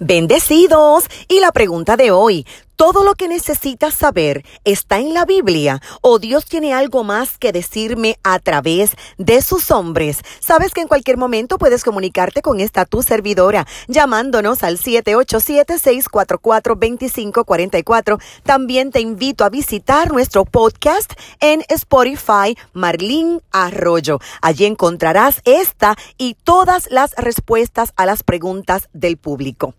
Bendecidos. Y la pregunta de hoy, ¿todo lo que necesitas saber está en la Biblia o Dios tiene algo más que decirme a través de sus hombres? Sabes que en cualquier momento puedes comunicarte con esta tu servidora llamándonos al 787-644-2544. También te invito a visitar nuestro podcast en Spotify Marlín Arroyo. Allí encontrarás esta y todas las respuestas a las preguntas del público.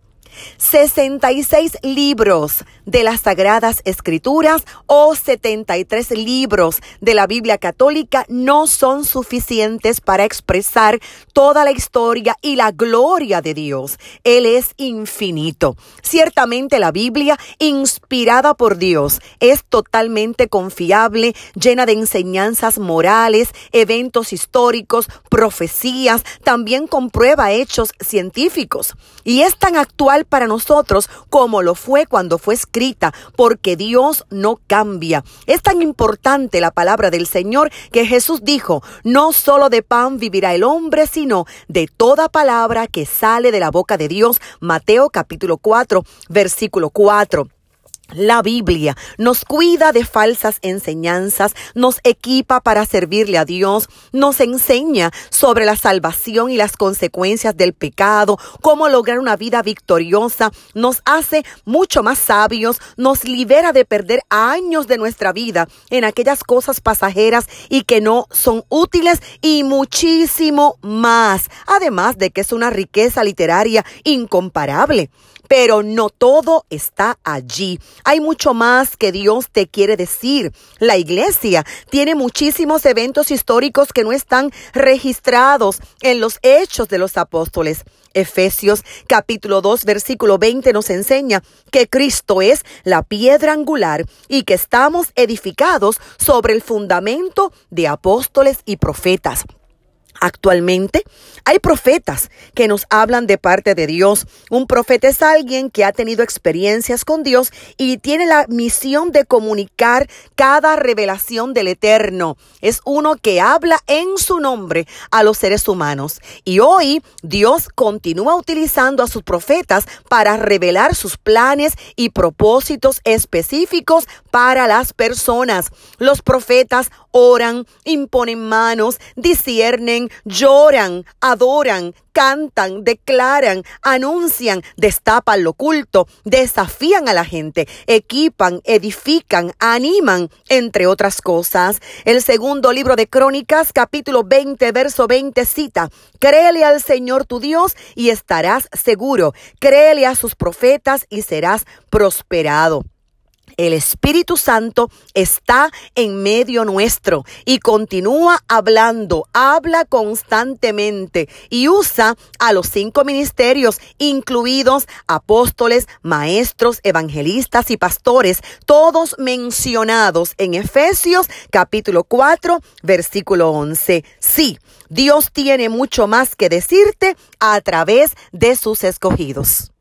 66 libros de las Sagradas Escrituras o 73 libros de la Biblia Católica no son suficientes para expresar toda la historia y la gloria de Dios. Él es infinito. Ciertamente la Biblia, inspirada por Dios, es totalmente confiable, llena de enseñanzas morales, eventos históricos, profecías, también comprueba hechos científicos y es tan actual para nosotros como lo fue cuando fue escrita, porque Dios no cambia. Es tan importante la palabra del Señor que Jesús dijo, no solo de pan vivirá el hombre, sino de toda palabra que sale de la boca de Dios. Mateo capítulo 4, versículo 4. La Biblia nos cuida de falsas enseñanzas, nos equipa para servirle a Dios, nos enseña sobre la salvación y las consecuencias del pecado, cómo lograr una vida victoriosa, nos hace mucho más sabios, nos libera de perder años de nuestra vida en aquellas cosas pasajeras y que no son útiles y muchísimo más, además de que es una riqueza literaria incomparable pero no todo está allí. Hay mucho más que Dios te quiere decir. La iglesia tiene muchísimos eventos históricos que no están registrados en los hechos de los apóstoles. Efesios capítulo 2 versículo 20 nos enseña que Cristo es la piedra angular y que estamos edificados sobre el fundamento de apóstoles y profetas. Actualmente hay profetas que nos hablan de parte de Dios. Un profeta es alguien que ha tenido experiencias con Dios y tiene la misión de comunicar cada revelación del Eterno. Es uno que habla en su nombre a los seres humanos. Y hoy Dios continúa utilizando a sus profetas para revelar sus planes y propósitos específicos para las personas. Los profetas oran, imponen manos, disciernen, lloran, adoran, cantan, declaran, anuncian, destapan lo oculto, desafían a la gente, equipan, edifican, animan, entre otras cosas. El segundo libro de Crónicas, capítulo 20, verso 20, cita, Créele al Señor tu Dios y estarás seguro. Créele a sus profetas y serás prosperado. El Espíritu Santo está en medio nuestro y continúa hablando, habla constantemente y usa a los cinco ministerios, incluidos apóstoles, maestros, evangelistas y pastores, todos mencionados en Efesios capítulo 4, versículo 11. Sí, Dios tiene mucho más que decirte a través de sus escogidos.